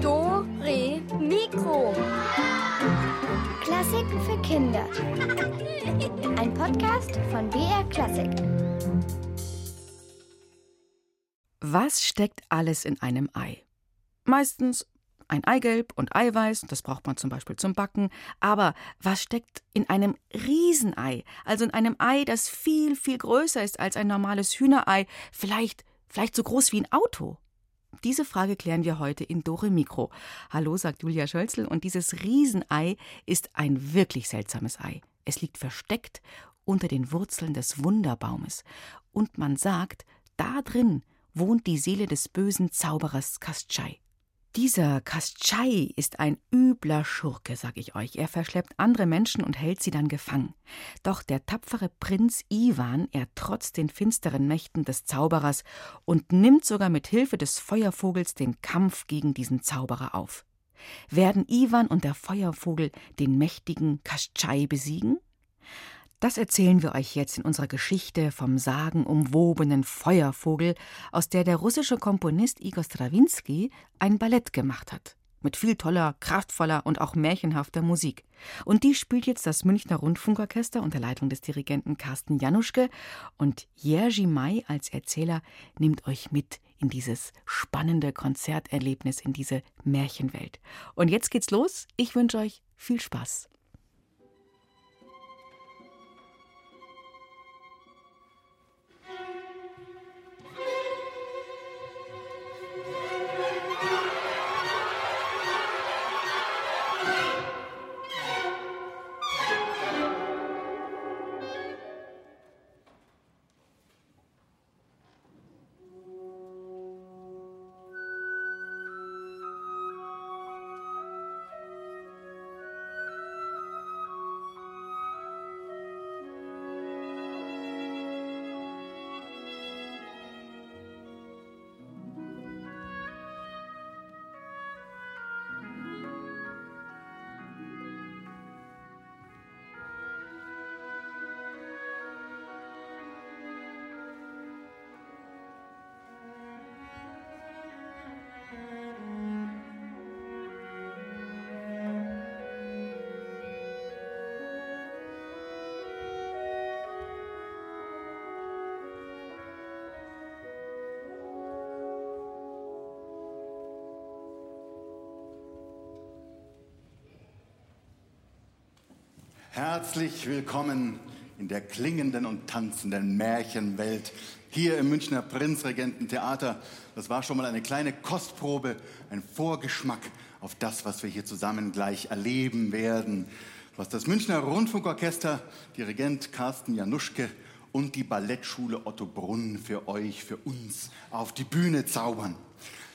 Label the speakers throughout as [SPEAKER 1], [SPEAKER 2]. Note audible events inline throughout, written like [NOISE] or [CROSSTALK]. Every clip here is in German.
[SPEAKER 1] Do, Re, Mikro. Klassiken für Kinder. Ein Podcast von BR Klassik.
[SPEAKER 2] Was steckt alles in einem Ei? Meistens ein Eigelb und Eiweiß, das braucht man zum Beispiel zum Backen. Aber was steckt in einem Riesenei? Also in einem Ei, das viel, viel größer ist als ein normales Hühnerei, vielleicht, vielleicht so groß wie ein Auto? Diese Frage klären wir heute in Dore Mikro. Hallo, sagt Julia Schölzel, und dieses Riesenei ist ein wirklich seltsames Ei. Es liegt versteckt unter den Wurzeln des Wunderbaumes. Und man sagt, da drin wohnt die Seele des bösen Zauberers Kastschei. Dieser Kastschei ist ein übler Schurke, sag ich euch. Er verschleppt andere Menschen und hält sie dann gefangen. Doch der tapfere Prinz Iwan, er trotzt den finsteren Mächten des Zauberers und nimmt sogar mit Hilfe des Feuervogels den Kampf gegen diesen Zauberer auf. Werden Iwan und der Feuervogel den mächtigen Kastschei besiegen? Das erzählen wir euch jetzt in unserer Geschichte vom sagenumwobenen Feuervogel, aus der der russische Komponist Igor Strawinski ein Ballett gemacht hat. Mit viel toller, kraftvoller und auch märchenhafter Musik. Und die spielt jetzt das Münchner Rundfunkorchester unter Leitung des Dirigenten Carsten Januschke. Und Jerzy May als Erzähler nimmt euch mit in dieses spannende Konzerterlebnis, in diese Märchenwelt. Und jetzt geht's los. Ich wünsche euch viel Spaß.
[SPEAKER 3] Herzlich willkommen in der klingenden und tanzenden Märchenwelt hier im Münchner Prinzregententheater. Das war schon mal eine kleine Kostprobe, ein Vorgeschmack auf das, was wir hier zusammen gleich erleben werden. Was das Münchner Rundfunkorchester, Dirigent Carsten Januschke und die Ballettschule Otto Brunn für euch, für uns auf die Bühne zaubern.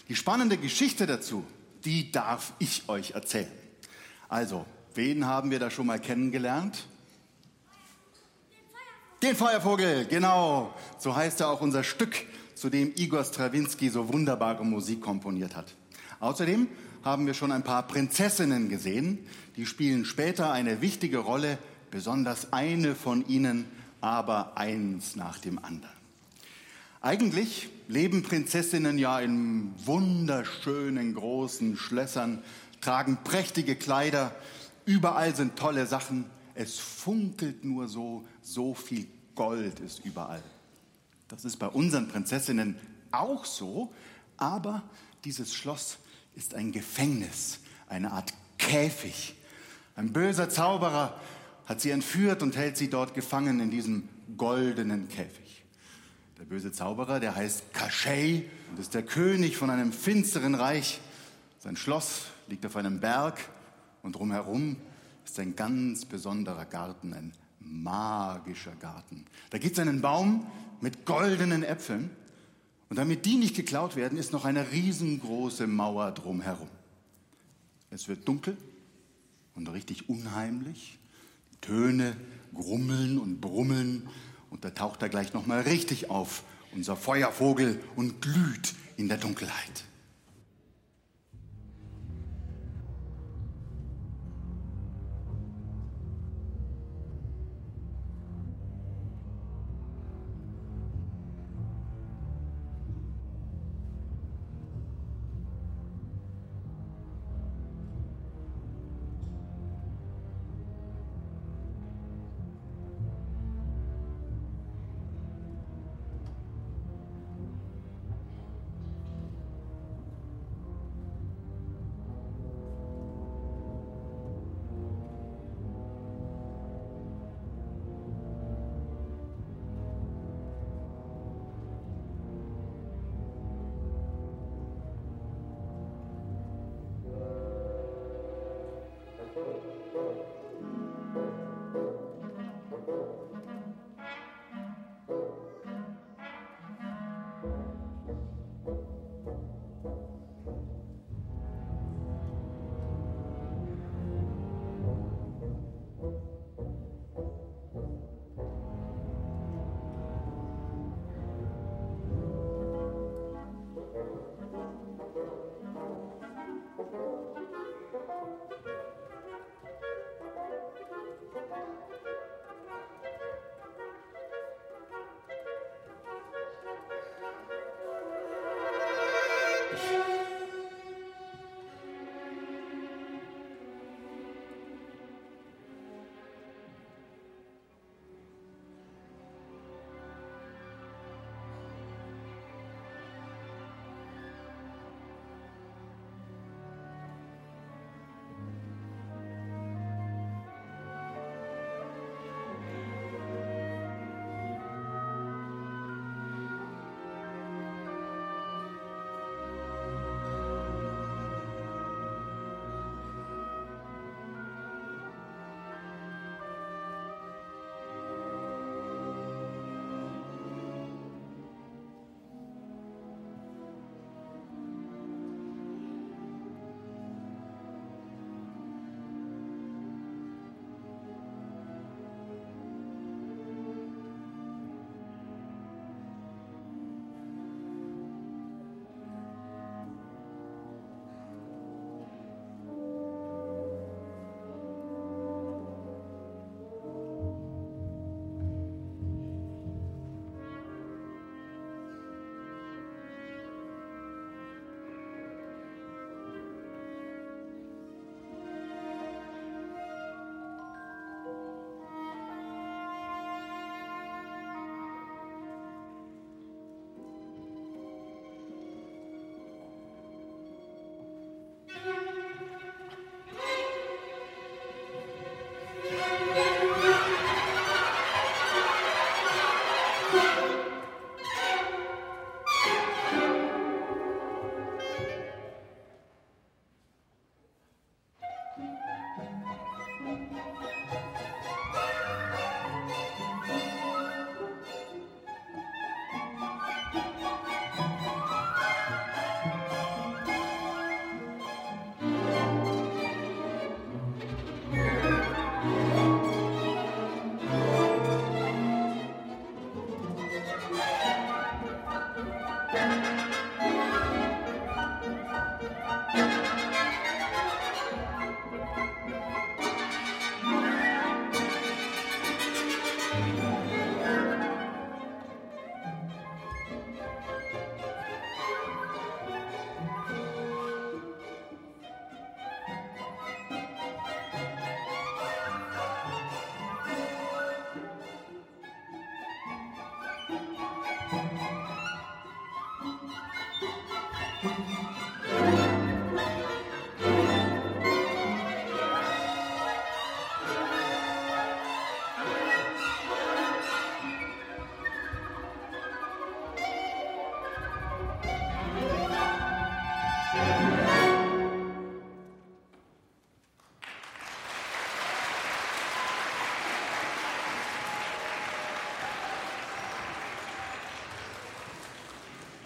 [SPEAKER 3] Die spannende Geschichte dazu, die darf ich euch erzählen. Also, Wen haben wir da schon mal kennengelernt? Den Feuervogel, genau. So heißt ja auch unser Stück, zu dem Igor Strawinski so wunderbare Musik komponiert hat. Außerdem haben wir schon ein paar Prinzessinnen gesehen. Die spielen später eine wichtige Rolle, besonders eine von ihnen, aber eins nach dem anderen. Eigentlich leben Prinzessinnen ja in wunderschönen großen Schlössern, tragen prächtige Kleider, Überall sind tolle Sachen. Es funkelt nur so, so viel Gold ist überall. Das ist bei unseren Prinzessinnen auch so, aber dieses Schloss ist ein Gefängnis, eine Art Käfig. Ein böser Zauberer hat sie entführt und hält sie dort gefangen in diesem goldenen Käfig. Der böse Zauberer, der heißt Kaschei und ist der König von einem finsteren Reich. Sein Schloss liegt auf einem Berg und drumherum ist ein ganz besonderer Garten, ein magischer Garten. Da gibt es einen Baum mit goldenen Äpfeln. Und damit die nicht geklaut werden, ist noch eine riesengroße Mauer drumherum. Es wird dunkel und richtig unheimlich. Die Töne grummeln und brummeln und da taucht er gleich noch mal richtig auf, unser Feuervogel und glüht in der Dunkelheit.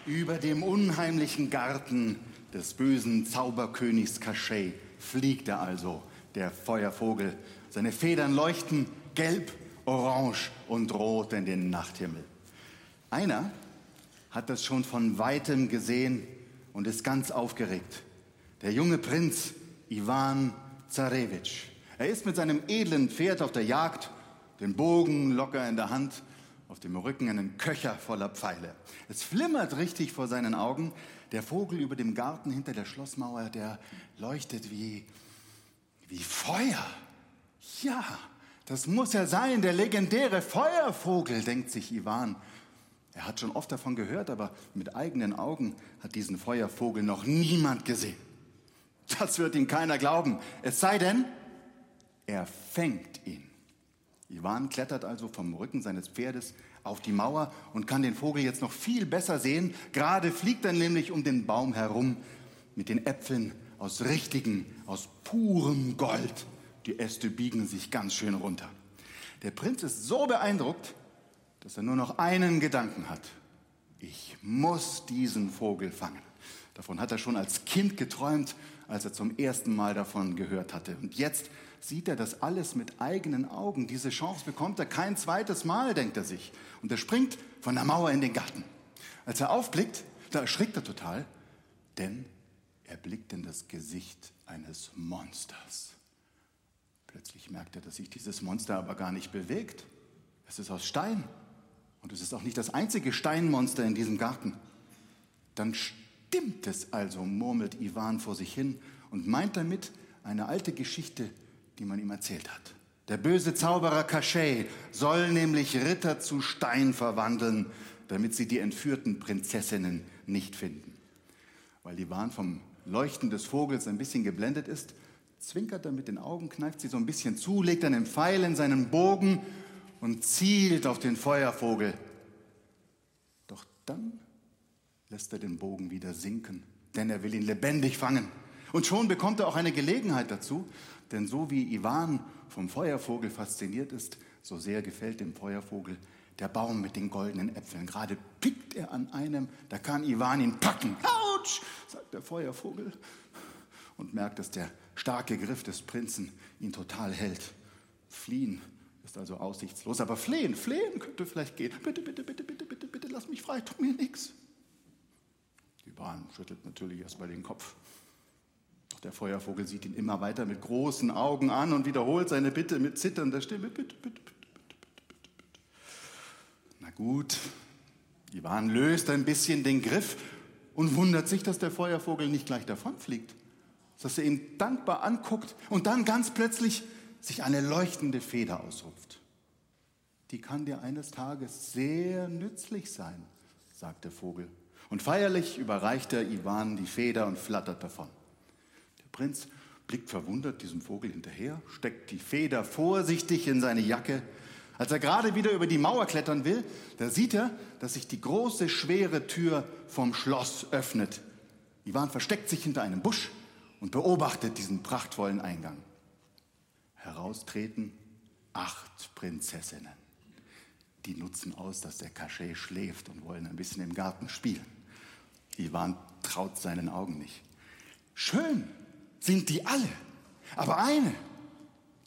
[SPEAKER 3] Über dem unheimlichen Garten des bösen Zauberkönigs Cachet fliegt er also, der Feuervogel. Seine Federn leuchten gelb, orange und rot in den Nachthimmel. Einer hat das schon von weitem gesehen und ist ganz aufgeregt. Der junge Prinz Iwan Zarewitsch. Er ist mit seinem edlen Pferd auf der Jagd, den Bogen locker in der Hand auf dem Rücken einen Köcher voller Pfeile. Es flimmert richtig vor seinen Augen. Der Vogel über dem Garten hinter der Schlossmauer, der leuchtet wie, wie Feuer. Ja, das muss er sein, der legendäre Feuervogel, denkt sich Ivan. Er hat schon oft davon gehört, aber mit eigenen Augen hat diesen Feuervogel noch niemand gesehen. Das wird ihm keiner glauben, es sei denn, er fängt ihn. Ivan klettert also vom Rücken seines Pferdes auf die Mauer und kann den Vogel jetzt noch viel besser sehen. Gerade fliegt er nämlich um den Baum herum mit den Äpfeln aus richtigen, aus purem Gold. Die Äste biegen sich ganz schön runter. Der Prinz ist so beeindruckt, dass er nur noch einen Gedanken hat. Ich muss diesen Vogel fangen. Davon hat er schon als Kind geträumt, als er zum ersten Mal davon gehört hatte. Und jetzt sieht er das alles mit eigenen Augen. Diese Chance bekommt er kein zweites Mal, denkt er sich. Und er springt von der Mauer in den Garten. Als er aufblickt, da erschrickt er total, denn er blickt in das Gesicht eines Monsters. Plötzlich merkt er, dass sich dieses Monster aber gar nicht bewegt. Es ist aus Stein. Und es ist auch nicht das einzige Steinmonster in diesem Garten. Dann stimmt es also, murmelt Ivan vor sich hin und meint damit eine alte Geschichte, die man ihm erzählt hat. Der böse Zauberer Cachet soll nämlich Ritter zu Stein verwandeln, damit sie die entführten Prinzessinnen nicht finden. Weil Ivan vom Leuchten des Vogels ein bisschen geblendet ist, zwinkert er mit den Augen, kneift sie so ein bisschen zu, legt einen Pfeil in seinen Bogen und zielt auf den Feuervogel. Doch dann lässt er den Bogen wieder sinken, denn er will ihn lebendig fangen. Und schon bekommt er auch eine Gelegenheit dazu, denn so wie Ivan vom Feuervogel fasziniert ist, so sehr gefällt dem Feuervogel der Baum mit den goldenen Äpfeln. Gerade pickt er an einem, da kann Ivan ihn packen. Autsch, sagt der Feuervogel und merkt, dass der starke Griff des Prinzen ihn total hält. Fliehen ist also aussichtslos, aber flehen, flehen könnte vielleicht gehen. Bitte, bitte, bitte, bitte, bitte, bitte, lass mich frei, tu mir nichts. Ivan schüttelt natürlich erstmal den Kopf. Der Feuervogel sieht ihn immer weiter mit großen Augen an und wiederholt seine Bitte mit zitternder Stimme. Bitte, bitte, bitte, bitte, bitte, bitte. Na gut, Ivan löst ein bisschen den Griff und wundert sich, dass der Feuervogel nicht gleich davonfliegt, dass er ihn dankbar anguckt und dann ganz plötzlich sich eine leuchtende Feder ausrupft. Die kann dir eines Tages sehr nützlich sein, sagt der Vogel. Und feierlich überreicht er Ivan die Feder und flattert davon. Prinz blickt verwundert diesem Vogel hinterher, steckt die Feder vorsichtig in seine Jacke. Als er gerade wieder über die Mauer klettern will, da sieht er, dass sich die große, schwere Tür vom Schloss öffnet. Ivan versteckt sich hinter einem Busch und beobachtet diesen prachtvollen Eingang. Heraustreten acht Prinzessinnen. Die nutzen aus, dass der Cachet schläft und wollen ein bisschen im Garten spielen. Ivan traut seinen Augen nicht. Schön, sind die alle. Aber eine,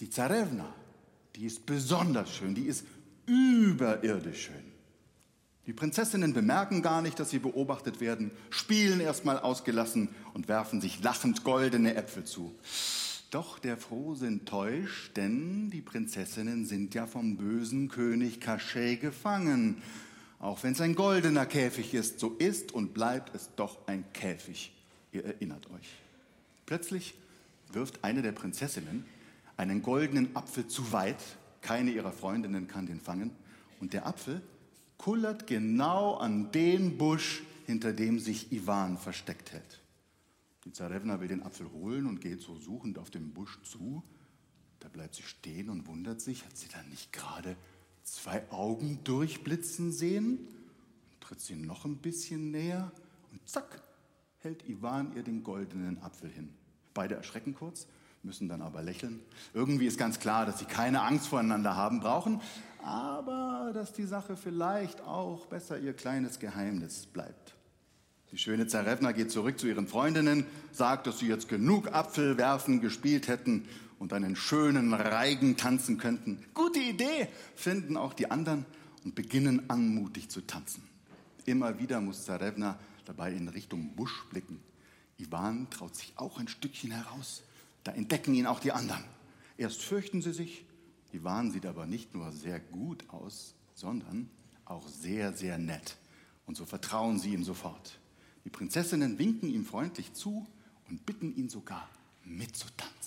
[SPEAKER 3] die Zarevna, die ist besonders schön, die ist überirdisch schön. Die Prinzessinnen bemerken gar nicht, dass sie beobachtet werden, spielen erstmal ausgelassen und werfen sich lachend goldene Äpfel zu. Doch der Frohsinn täuscht, denn die Prinzessinnen sind ja vom bösen König Cachet gefangen. Auch wenn es ein goldener Käfig ist, so ist und bleibt es doch ein Käfig. Ihr erinnert euch. Plötzlich wirft eine der Prinzessinnen einen goldenen Apfel zu weit. Keine ihrer Freundinnen kann den fangen. Und der Apfel kullert genau an den Busch, hinter dem sich Ivan versteckt hält. Die Zarevna will den Apfel holen und geht so suchend auf den Busch zu. Da bleibt sie stehen und wundert sich, hat sie da nicht gerade zwei Augen durchblitzen sehen? Und tritt sie noch ein bisschen näher und zack, hält Ivan ihr den goldenen Apfel hin. Beide erschrecken kurz, müssen dann aber lächeln. Irgendwie ist ganz klar, dass sie keine Angst voreinander haben brauchen, aber dass die Sache vielleicht auch besser ihr kleines Geheimnis bleibt. Die schöne Zarevna geht zurück zu ihren Freundinnen, sagt, dass sie jetzt genug Apfelwerfen gespielt hätten und einen schönen Reigen tanzen könnten. Gute Idee, finden auch die anderen und beginnen anmutig zu tanzen. Immer wieder muss Zarevna dabei in Richtung Busch blicken. Ivan traut sich auch ein Stückchen heraus. Da entdecken ihn auch die anderen. Erst fürchten sie sich. Ivan sieht aber nicht nur sehr gut aus, sondern auch sehr, sehr nett. Und so vertrauen sie ihm sofort. Die Prinzessinnen winken ihm freundlich zu und bitten ihn sogar mitzutanzen.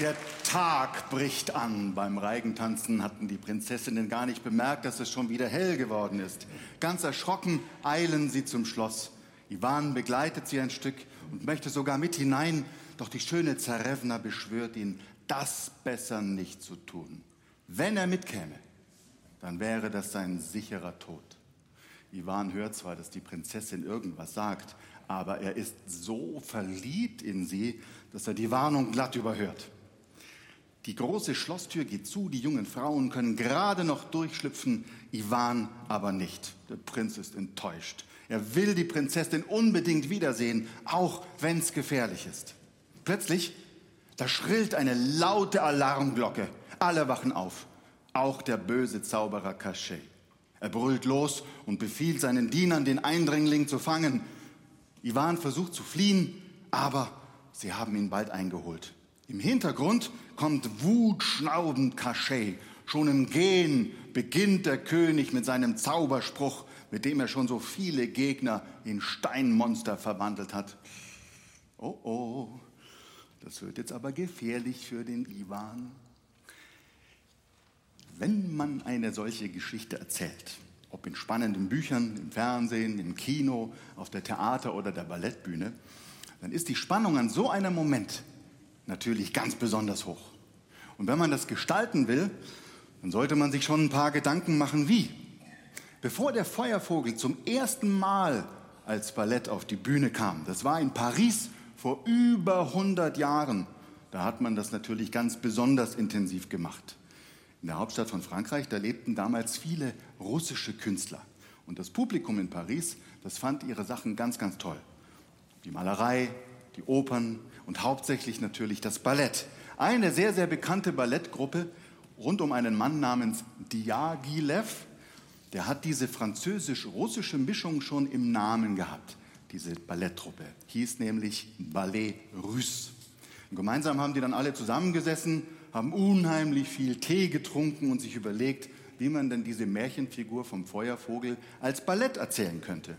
[SPEAKER 3] Der Tag bricht an. Beim Reigentanzen hatten die Prinzessinnen gar nicht bemerkt, dass es schon wieder hell geworden ist. Ganz erschrocken eilen sie zum Schloss. Ivan begleitet sie ein Stück und möchte sogar mit hinein, doch die schöne Zarevna beschwört ihn, das besser nicht zu tun. Wenn er mitkäme, dann wäre das sein sicherer Tod. Ivan hört zwar, dass die Prinzessin irgendwas sagt, aber er ist so verliebt in sie, dass er die Warnung glatt überhört. Die große Schlosstür geht zu, die jungen Frauen können gerade noch durchschlüpfen, Ivan aber nicht. Der Prinz ist enttäuscht. Er will die Prinzessin unbedingt wiedersehen, auch wenn es gefährlich ist. Plötzlich, da schrillt eine laute Alarmglocke. Alle wachen auf, auch der böse Zauberer Cachet. Er brüllt los und befiehlt seinen Dienern, den Eindringling zu fangen. Ivan versucht zu fliehen, aber sie haben ihn bald eingeholt. Im Hintergrund kommt wutschnaubend Cachet. Schon im Gehen beginnt der König mit seinem Zauberspruch, mit dem er schon so viele Gegner in Steinmonster verwandelt hat. Oh oh, das wird jetzt aber gefährlich für den Ivan. Wenn man eine solche Geschichte erzählt, ob in spannenden Büchern, im Fernsehen, im Kino, auf der Theater- oder der Ballettbühne, dann ist die Spannung an so einem Moment natürlich ganz besonders hoch. Und wenn man das gestalten will, dann sollte man sich schon ein paar Gedanken machen, wie. Bevor der Feuervogel zum ersten Mal als Ballett auf die Bühne kam, das war in Paris vor über 100 Jahren, da hat man das natürlich ganz besonders intensiv gemacht. In der Hauptstadt von Frankreich, da lebten damals viele russische Künstler. Und das Publikum in Paris, das fand ihre Sachen ganz, ganz toll. Die Malerei, die Opern und hauptsächlich natürlich das Ballett. Eine sehr, sehr bekannte Ballettgruppe rund um einen Mann namens Diaghilev, der hat diese französisch-russische Mischung schon im Namen gehabt. Diese Balletttruppe hieß nämlich Ballet Russe. Und gemeinsam haben die dann alle zusammengesessen, haben unheimlich viel Tee getrunken und sich überlegt, wie man denn diese Märchenfigur vom Feuervogel als Ballett erzählen könnte.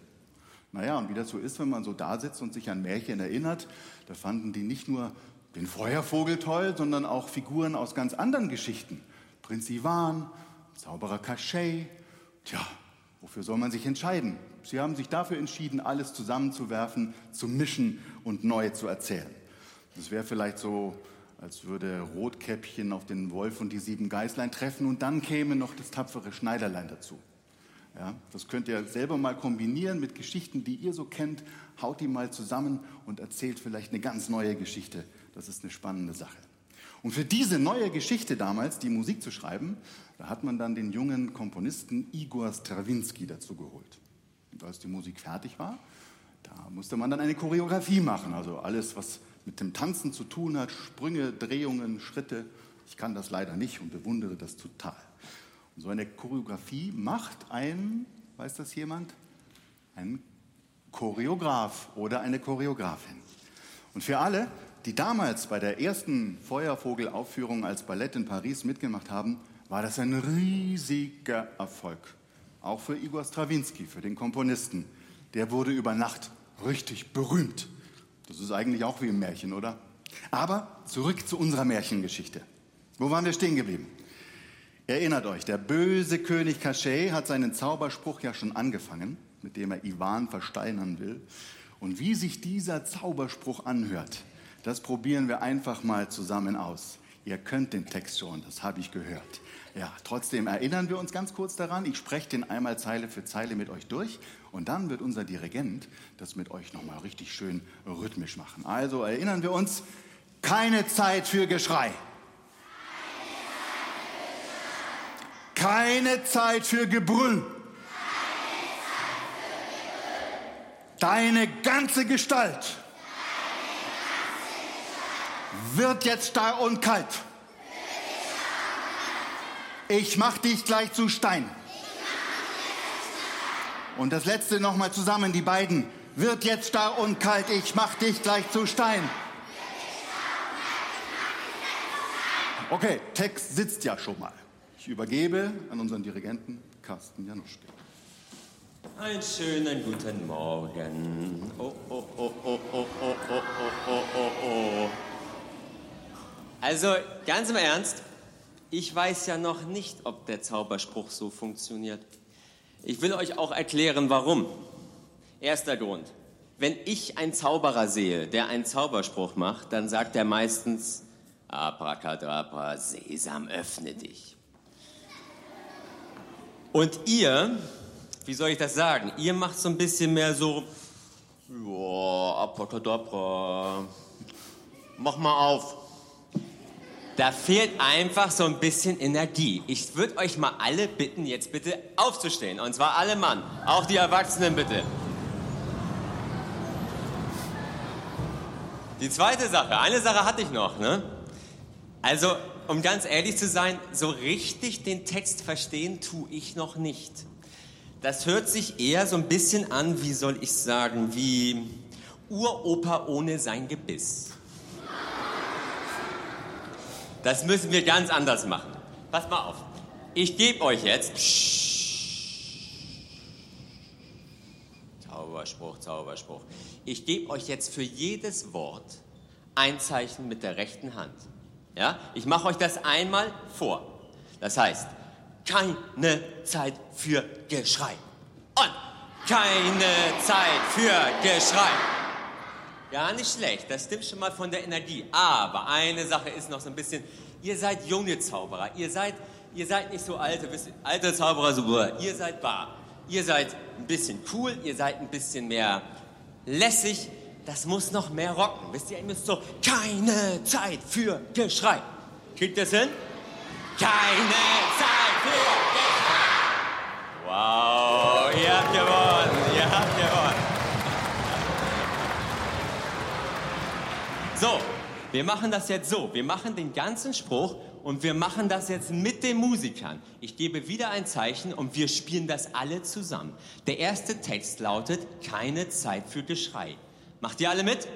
[SPEAKER 3] Naja, und wie das so ist, wenn man so da sitzt und sich an Märchen erinnert, da fanden die nicht nur den Feuervogel toll, sondern auch Figuren aus ganz anderen Geschichten. Prinz Ivan, Zauberer Cachet. Tja, wofür soll man sich entscheiden? Sie haben sich dafür entschieden, alles zusammenzuwerfen, zu mischen und neu zu erzählen. Das wäre vielleicht so, als würde Rotkäppchen auf den Wolf und die sieben Geißlein treffen und dann käme noch das tapfere Schneiderlein dazu. Ja, das könnt ihr selber mal kombinieren mit Geschichten, die ihr so kennt. Haut die mal zusammen und erzählt vielleicht eine ganz neue Geschichte. Das ist eine spannende Sache. Und für diese neue Geschichte damals, die Musik zu schreiben, da hat man dann den jungen Komponisten Igor Strawinski dazu geholt. Und als die Musik fertig war, da musste man dann eine Choreografie machen. Also alles, was mit dem Tanzen zu tun hat, Sprünge, Drehungen, Schritte. Ich kann das leider nicht und bewundere das total. So eine Choreografie macht ein, weiß das jemand? Ein Choreograf oder eine Choreografin. Und für alle, die damals bei der ersten Feuervogelaufführung als Ballett in Paris mitgemacht haben, war das ein riesiger Erfolg. Auch für Igor Strawinski, für den Komponisten. Der wurde über Nacht richtig berühmt. Das ist eigentlich auch wie im Märchen, oder? Aber zurück zu unserer Märchengeschichte. Wo waren wir stehen geblieben? Erinnert euch, der böse König Cachet hat seinen Zauberspruch ja schon angefangen, mit dem er Ivan versteinern will. Und wie sich dieser Zauberspruch anhört, das probieren wir einfach mal zusammen aus. Ihr könnt den Text schon, das habe ich gehört. Ja, trotzdem erinnern wir uns ganz kurz daran. Ich spreche den einmal Zeile für Zeile mit euch durch und dann wird unser Dirigent das mit euch nochmal richtig schön rhythmisch machen. Also erinnern wir uns, keine Zeit für Geschrei. Keine Zeit für Gebrüll. Deine ganze Gestalt wird jetzt starr und kalt. Ich mach dich gleich zu Stein. Und das letzte nochmal zusammen, die beiden. Wird jetzt starr und kalt, ich mach dich gleich zu Stein. Okay, Text sitzt ja schon mal. Ich übergebe an unseren Dirigenten Carsten Januschke.
[SPEAKER 4] Einen schönen guten Morgen. Oh, oh, oh, oh, oh, oh, oh, oh, oh, oh. Also, ganz im Ernst, ich weiß ja noch nicht, ob der Zauberspruch so funktioniert. Ich will euch auch erklären, warum. Erster Grund. Wenn ich einen Zauberer sehe, der einen Zauberspruch macht, dann sagt er meistens, Abracadabra, Sesam, öffne dich. Und ihr, wie soll ich das sagen? Ihr macht so ein bisschen mehr so, ja, Abracadabra, mach mal auf. Da fehlt einfach so ein bisschen Energie. Ich würde euch mal alle bitten, jetzt bitte aufzustehen. Und zwar alle Mann, auch die Erwachsenen bitte. Die zweite Sache, eine Sache hatte ich noch, ne? Also, um ganz ehrlich zu sein, so richtig den Text verstehen tue ich noch nicht. Das hört sich eher so ein bisschen an, wie soll ich sagen, wie Uropa ohne sein Gebiss. Das müssen wir ganz anders machen. Passt mal auf. Ich gebe euch jetzt. Zauberspruch, Zauberspruch. Ich gebe euch jetzt für jedes Wort ein Zeichen mit der rechten Hand. Ja? Ich mache euch das einmal vor. Das heißt, keine Zeit für Geschrei. Und keine Zeit für Geschrei. Ja, nicht schlecht. Das stimmt schon mal von der Energie. Aber eine Sache ist noch so ein bisschen, ihr seid junge Zauberer. Ihr seid, ihr seid nicht so alte, wisst alte Zauberer, so, ihr seid bar. Ihr seid ein bisschen cool, ihr seid ein bisschen mehr lässig. Das muss noch mehr rocken. Wisst ihr, ihr müsst so, keine Zeit für Geschrei. Kriegt ihr das hin? Keine Zeit für Geschrei. Wow, ihr habt gewonnen, ihr habt gewonnen. So, wir machen das jetzt so. Wir machen den ganzen Spruch und wir machen das jetzt mit den Musikern. Ich gebe wieder ein Zeichen und wir spielen das alle zusammen. Der erste Text lautet, keine Zeit für Geschrei. Macht ihr alle mit?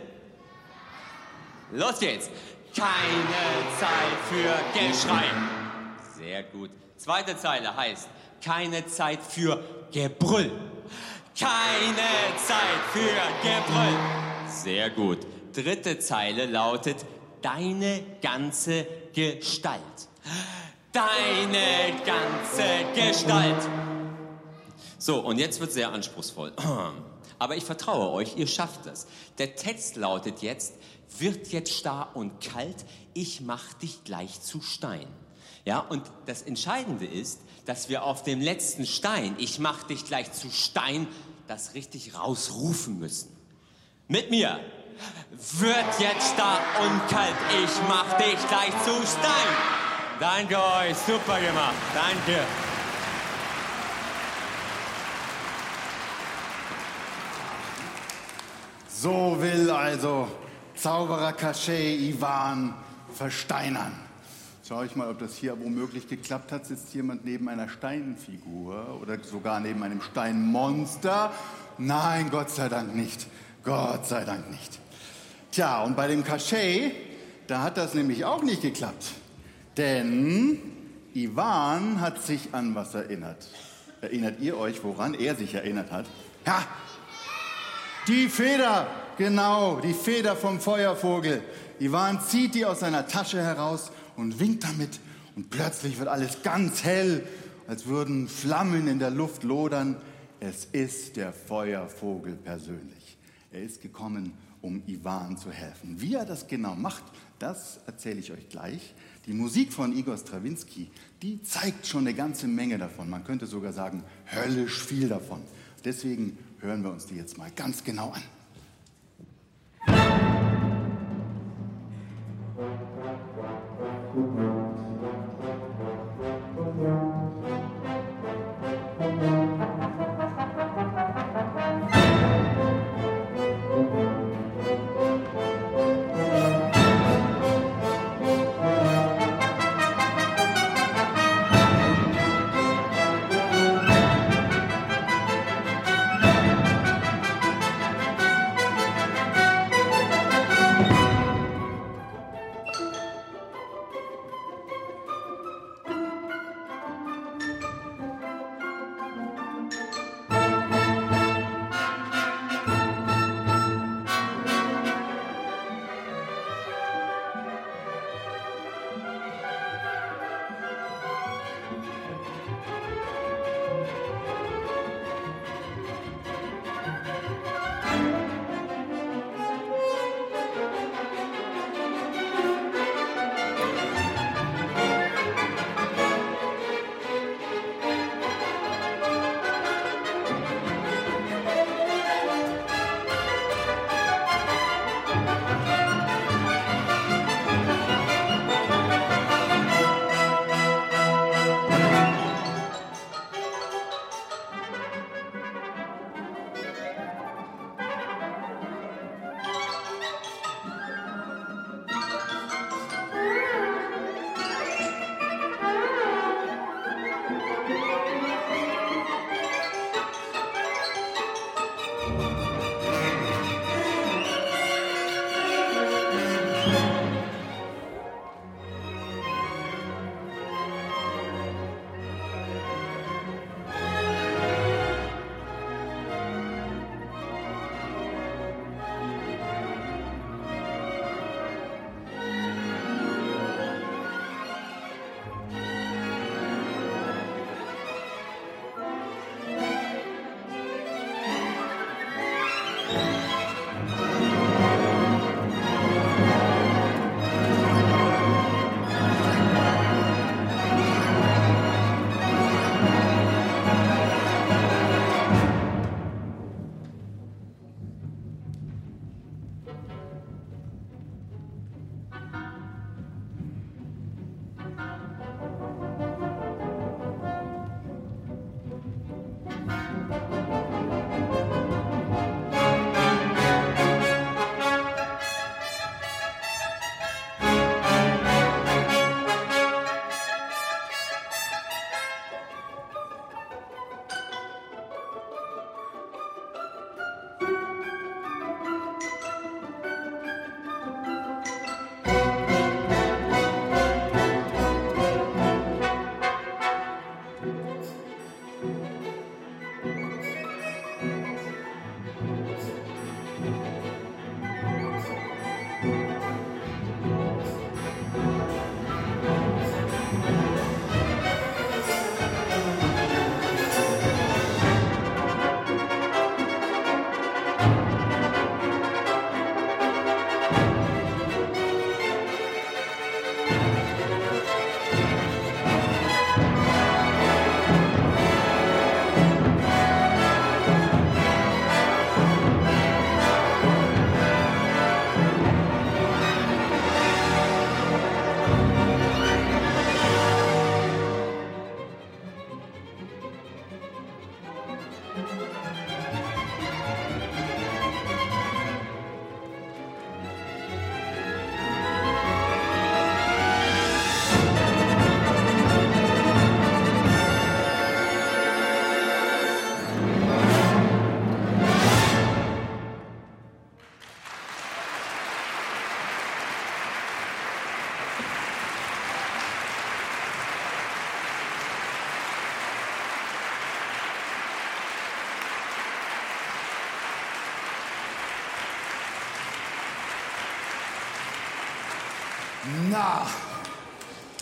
[SPEAKER 4] Los geht's. Keine Zeit für Geschrei. Sehr gut. Zweite Zeile heißt, keine Zeit für Gebrüll. Keine Zeit für Gebrüll. Sehr gut. Dritte Zeile lautet, deine ganze Gestalt. Deine ganze Gestalt. So, und jetzt wird sehr anspruchsvoll. [CLEARS THROAT] Aber ich vertraue euch, ihr schafft es. Der Text lautet jetzt, wird jetzt starr und kalt, ich mach dich gleich zu Stein. Ja, und das Entscheidende ist, dass wir auf dem letzten Stein, ich mach dich gleich zu Stein, das richtig rausrufen müssen. Mit mir. Wird jetzt starr und kalt, ich mach dich gleich zu Stein. Danke euch, super gemacht. Danke.
[SPEAKER 3] So will also Zauberer Cachet Ivan versteinern. Schau ich mal, ob das hier womöglich geklappt hat. Sitzt jemand neben einer Steinfigur oder sogar neben einem Steinmonster? Nein, Gott sei Dank nicht. Gott sei Dank nicht. Tja, und bei dem Cachet, da hat das nämlich auch nicht geklappt. Denn Ivan hat sich an was erinnert. Erinnert ihr euch, woran er sich erinnert hat? Ja, die Feder, genau, die Feder vom Feuervogel. Ivan zieht die aus seiner Tasche heraus und winkt damit. Und plötzlich wird alles ganz hell, als würden Flammen in der Luft lodern. Es ist der Feuervogel persönlich. Er ist gekommen, um Ivan zu helfen. Wie er das genau macht, das erzähle ich euch gleich. Die Musik von Igor Strawinski, die zeigt schon eine ganze Menge davon. Man könnte sogar sagen, höllisch viel davon. Deswegen hören wir uns die jetzt mal ganz genau an. Thank. Na,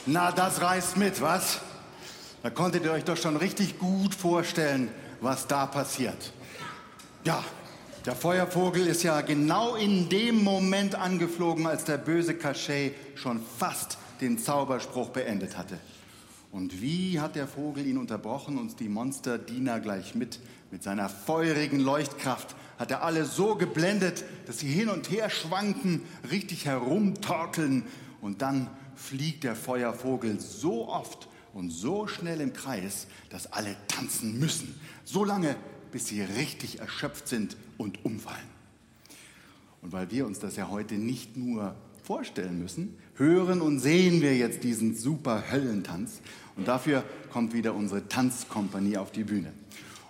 [SPEAKER 3] na, das reißt mit, was? Da konntet ihr euch doch schon richtig gut vorstellen, was da passiert. Ja, der Feuervogel ist ja genau in dem Moment angeflogen, als der böse Cachet schon fast den Zauberspruch beendet hatte. Und wie hat der Vogel ihn unterbrochen und die Monsterdiener gleich mit? Mit seiner feurigen Leuchtkraft hat er alle so geblendet, dass sie hin und her schwanken, richtig herumtorkeln und dann fliegt der Feuervogel so oft und so schnell im Kreis, dass alle tanzen müssen. So lange, bis sie richtig erschöpft sind und umfallen. Und weil wir uns das ja heute nicht nur vorstellen müssen, hören und sehen wir jetzt diesen super Höllentanz. Und dafür kommt wieder unsere Tanzkompanie auf die Bühne.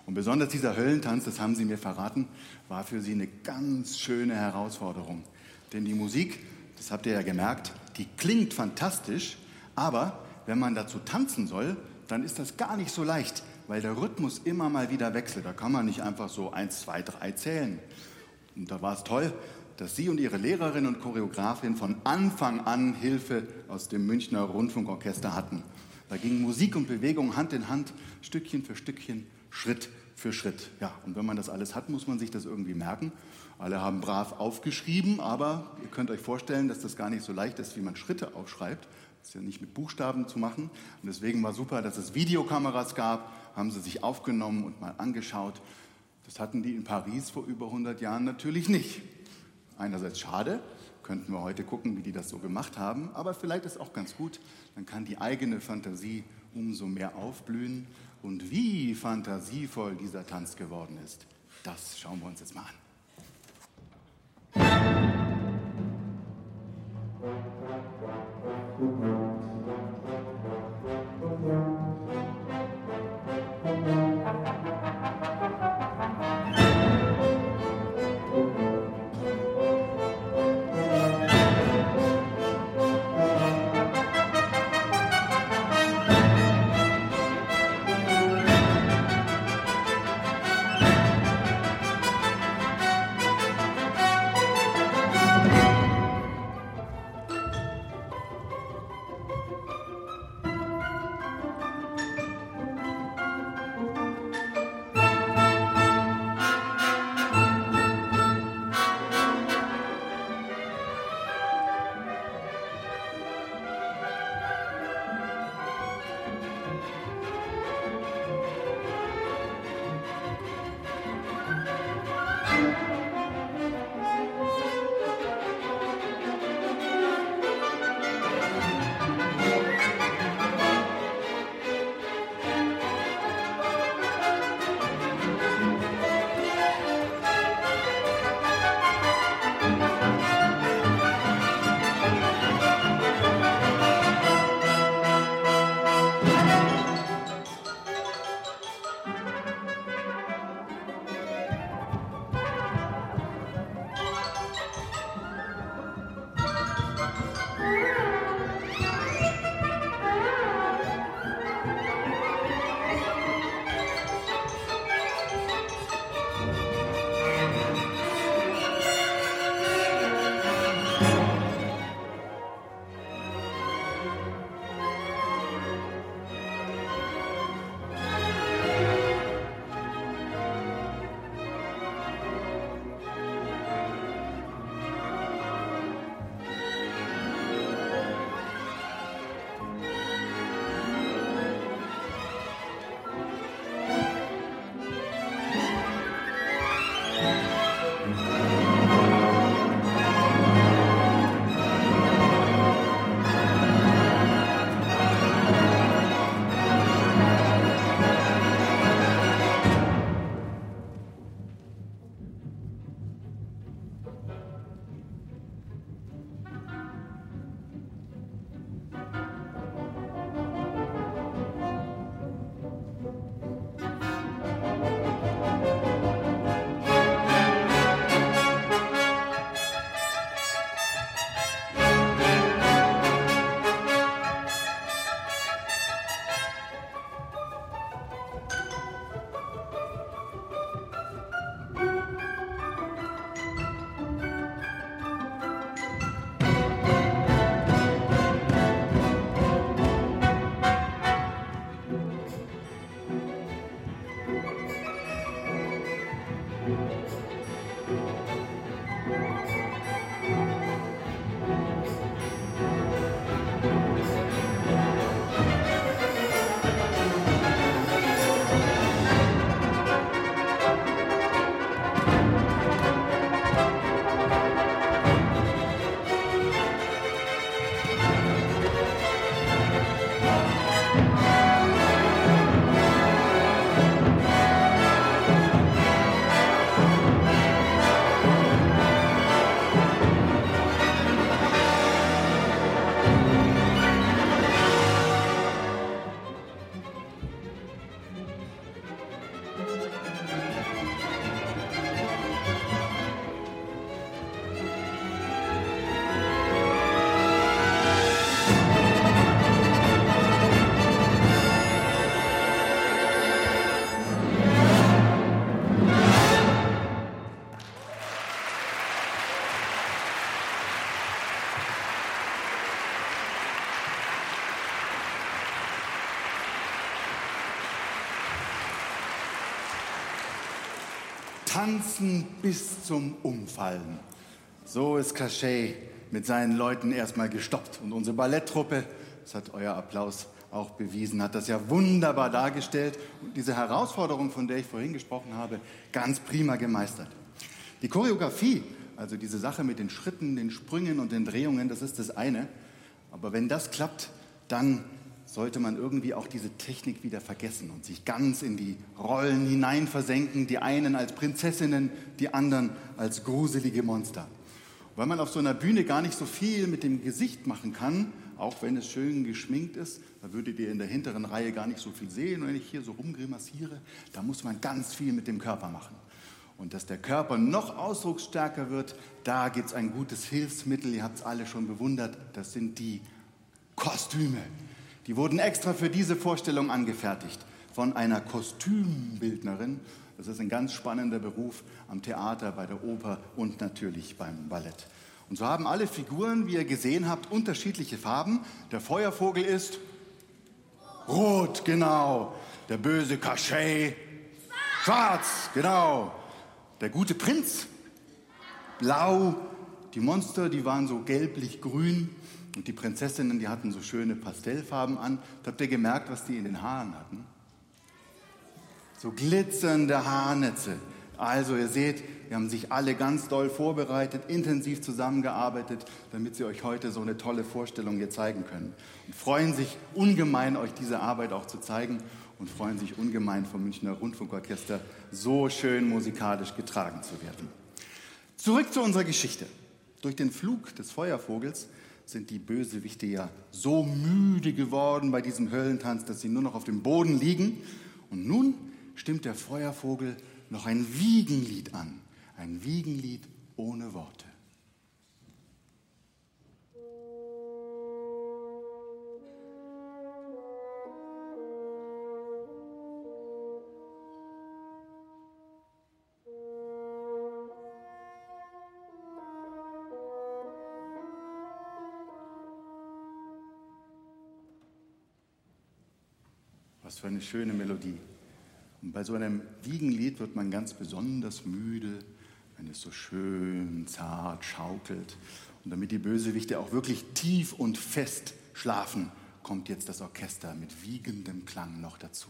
[SPEAKER 3] Und besonders dieser Höllentanz, das haben Sie mir verraten, war für Sie eine ganz schöne Herausforderung. Denn die Musik, das habt ihr ja gemerkt, die klingt fantastisch, aber wenn man dazu tanzen soll, dann ist das gar nicht so leicht, weil der Rhythmus immer mal wieder wechselt. Da kann man nicht einfach so eins, zwei, drei zählen. Und da war es toll, dass Sie und Ihre Lehrerin und Choreografin von Anfang an Hilfe aus dem Münchner Rundfunkorchester hatten. Da ging Musik und Bewegung Hand in Hand, Stückchen für Stückchen, Schritt für Schritt. Ja, und wenn man das alles hat, muss man sich das irgendwie merken. Alle haben brav aufgeschrieben, aber ihr könnt euch vorstellen, dass das gar nicht so leicht ist, wie man Schritte aufschreibt. Das ist ja nicht mit Buchstaben zu machen. Und deswegen war super, dass es Videokameras gab, haben sie sich aufgenommen und mal angeschaut. Das hatten die in Paris vor über 100 Jahren natürlich nicht. Einerseits schade, könnten wir heute gucken, wie die das so gemacht haben, aber vielleicht ist auch ganz gut, dann kann die eigene Fantasie umso mehr aufblühen. Und wie fantasievoll dieser Tanz geworden ist, das schauen wir uns jetzt mal an. Thank you. Tanzen bis zum Umfallen. So ist Cachet mit seinen Leuten erstmal gestoppt. Und unsere Balletttruppe, das hat euer Applaus auch bewiesen, hat das ja wunderbar dargestellt und diese Herausforderung, von der ich vorhin gesprochen habe, ganz prima gemeistert. Die Choreografie, also diese Sache mit den Schritten, den Sprüngen und den Drehungen, das ist das eine. Aber wenn das klappt, dann sollte man irgendwie auch diese Technik wieder vergessen und sich ganz in die Rollen hinein versenken, die einen als Prinzessinnen, die anderen als gruselige Monster. Weil man auf so einer Bühne gar nicht so viel mit dem Gesicht machen kann, auch wenn es schön geschminkt ist, da würdet ihr in der hinteren Reihe gar nicht so viel sehen. Und wenn ich hier so rumgrimassiere, da muss man ganz viel mit dem Körper machen. Und dass der Körper noch ausdrucksstärker wird, da gibt es ein gutes Hilfsmittel, ihr habt es alle schon bewundert, das sind die Kostüme. Die wurden extra für diese Vorstellung angefertigt von einer Kostümbildnerin. Das ist ein ganz spannender Beruf am Theater, bei der Oper und natürlich beim Ballett. Und so haben alle Figuren, wie ihr gesehen habt, unterschiedliche Farben. Der Feuervogel ist rot, genau. Der böse Cachet schwarz, genau. Der gute Prinz blau. Die Monster, die waren so gelblich-grün. Und die Prinzessinnen, die hatten so schöne Pastellfarben an. habt ihr gemerkt, was die in den Haaren hatten? So glitzernde Haarnetze. Also ihr seht, wir haben sich alle ganz doll vorbereitet, intensiv zusammengearbeitet, damit sie euch heute so eine tolle Vorstellung hier zeigen können. Und freuen sich ungemein, euch diese Arbeit auch zu zeigen und freuen sich ungemein vom Münchner Rundfunkorchester so schön musikalisch getragen zu werden. Zurück zu unserer Geschichte. Durch den Flug des Feuervogels sind die Bösewichte ja so müde geworden bei diesem Höllentanz, dass sie nur noch auf dem Boden liegen. Und nun stimmt der Feuervogel noch ein Wiegenlied an. Ein Wiegenlied ohne Worte. Was für eine schöne Melodie. Und bei so einem Wiegenlied wird man ganz besonders müde, wenn es so schön zart schaukelt. Und damit die Bösewichte auch wirklich tief und fest schlafen, kommt jetzt das Orchester mit wiegendem Klang noch dazu.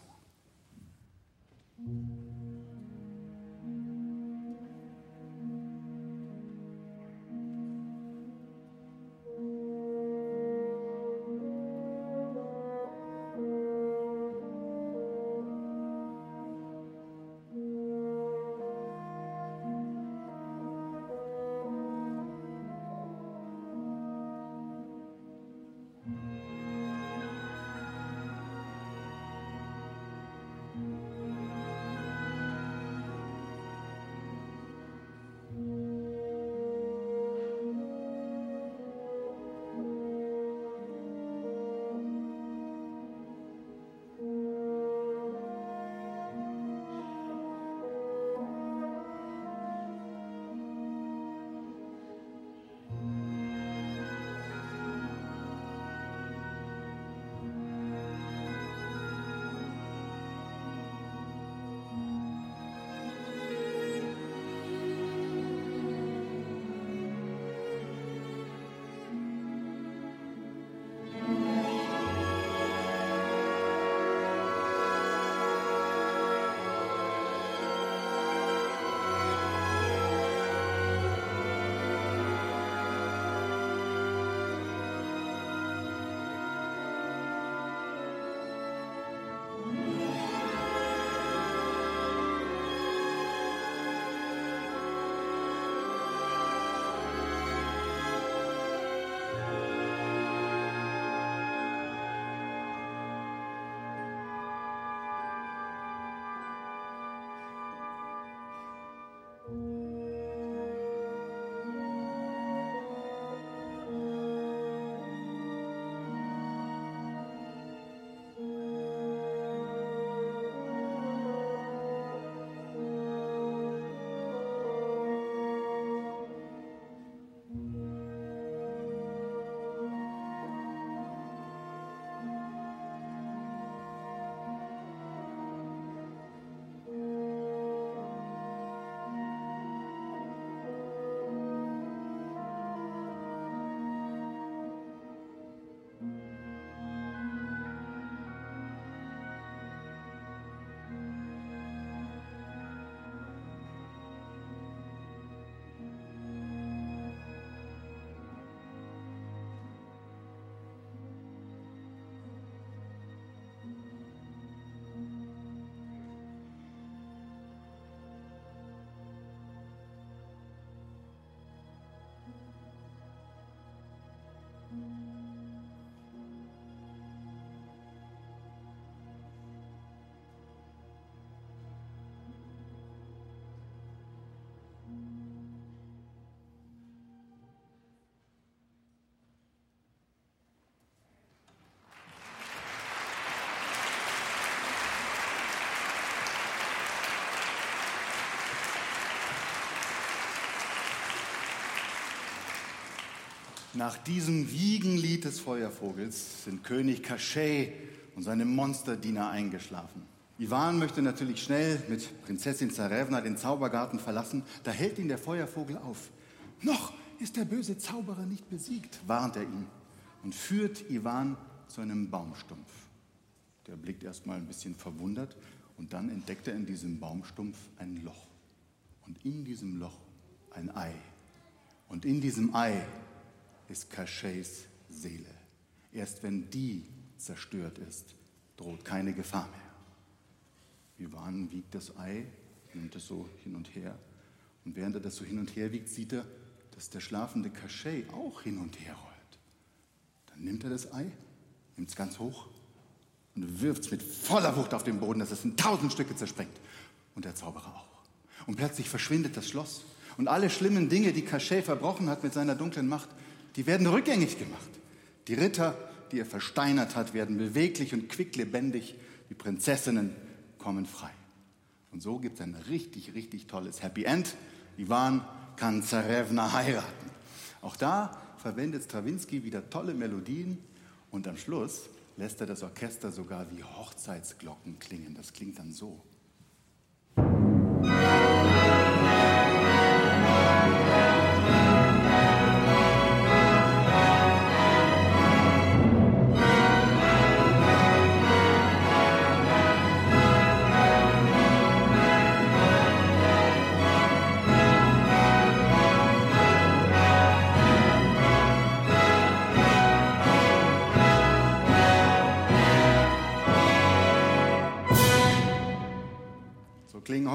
[SPEAKER 3] Nach diesem Wiegenlied des Feuervogels sind König Kaschei und seine Monsterdiener eingeschlafen. Ivan möchte natürlich schnell mit Prinzessin Zarevna den Zaubergarten verlassen. Da hält ihn der Feuervogel auf. Noch ist der böse Zauberer nicht besiegt, warnt er ihn und führt Ivan zu einem Baumstumpf. Der blickt erstmal ein bisschen verwundert und dann entdeckt er in diesem Baumstumpf ein Loch. Und in diesem Loch ein Ei. Und in diesem Ei ist Kascheis Seele. Erst wenn die zerstört ist, droht keine Gefahr mehr. Ivan wiegt das Ei, nimmt es so hin und her. Und während er das so hin und her wiegt, sieht er, dass der schlafende Kaschei auch hin und her rollt. Dann nimmt er das Ei, nimmt es ganz hoch und wirft es mit voller Wucht auf den Boden, dass es in tausend Stücke zerspringt. Und der Zauberer auch. Und plötzlich verschwindet das Schloss. Und alle schlimmen Dinge, die Cachet verbrochen hat mit seiner dunklen Macht, die werden rückgängig gemacht. Die Ritter, die er versteinert hat, werden beweglich und quicklebendig. Die Prinzessinnen kommen frei. Und so gibt es ein richtig, richtig tolles Happy End. Ivan kann Zarevna heiraten. Auch da verwendet Stravinsky wieder tolle Melodien und am Schluss lässt er das Orchester sogar wie Hochzeitsglocken klingen. Das klingt dann so.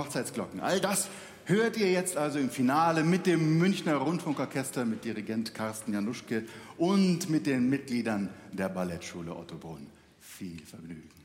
[SPEAKER 3] Hochzeitsglocken. All das hört ihr jetzt also im Finale mit dem Münchner Rundfunkorchester, mit Dirigent Carsten Januschke und mit den Mitgliedern der Ballettschule Otto Brunn. Viel Vergnügen.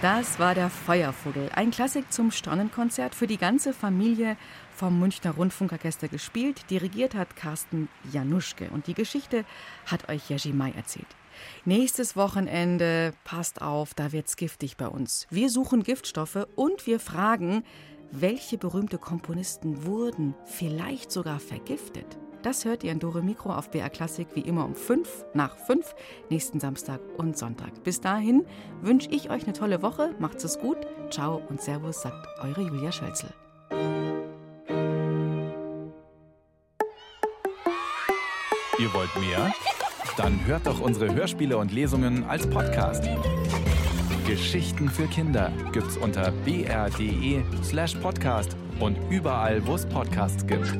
[SPEAKER 2] Das war der Feuervogel, ein Klassik zum Sternenkonzert für die ganze Familie vom Münchner Rundfunkorchester gespielt. Dirigiert hat Carsten Januschke und die Geschichte hat euch Jerzy May erzählt. Nächstes Wochenende, passt auf, da wird's giftig bei uns. Wir suchen Giftstoffe und wir fragen, welche berühmte Komponisten wurden vielleicht sogar vergiftet? Das hört ihr in Dore Mikro auf BR Klassik wie immer um 5 nach 5 nächsten Samstag und Sonntag. Bis dahin wünsche ich euch eine tolle Woche. Macht's es gut. Ciao und Servus, sagt eure Julia Schölzel.
[SPEAKER 5] Ihr wollt mehr? Dann hört doch unsere Hörspiele und Lesungen als Podcast. Geschichten für Kinder gibt's unter br.de slash podcast und überall, wo es Podcasts gibt.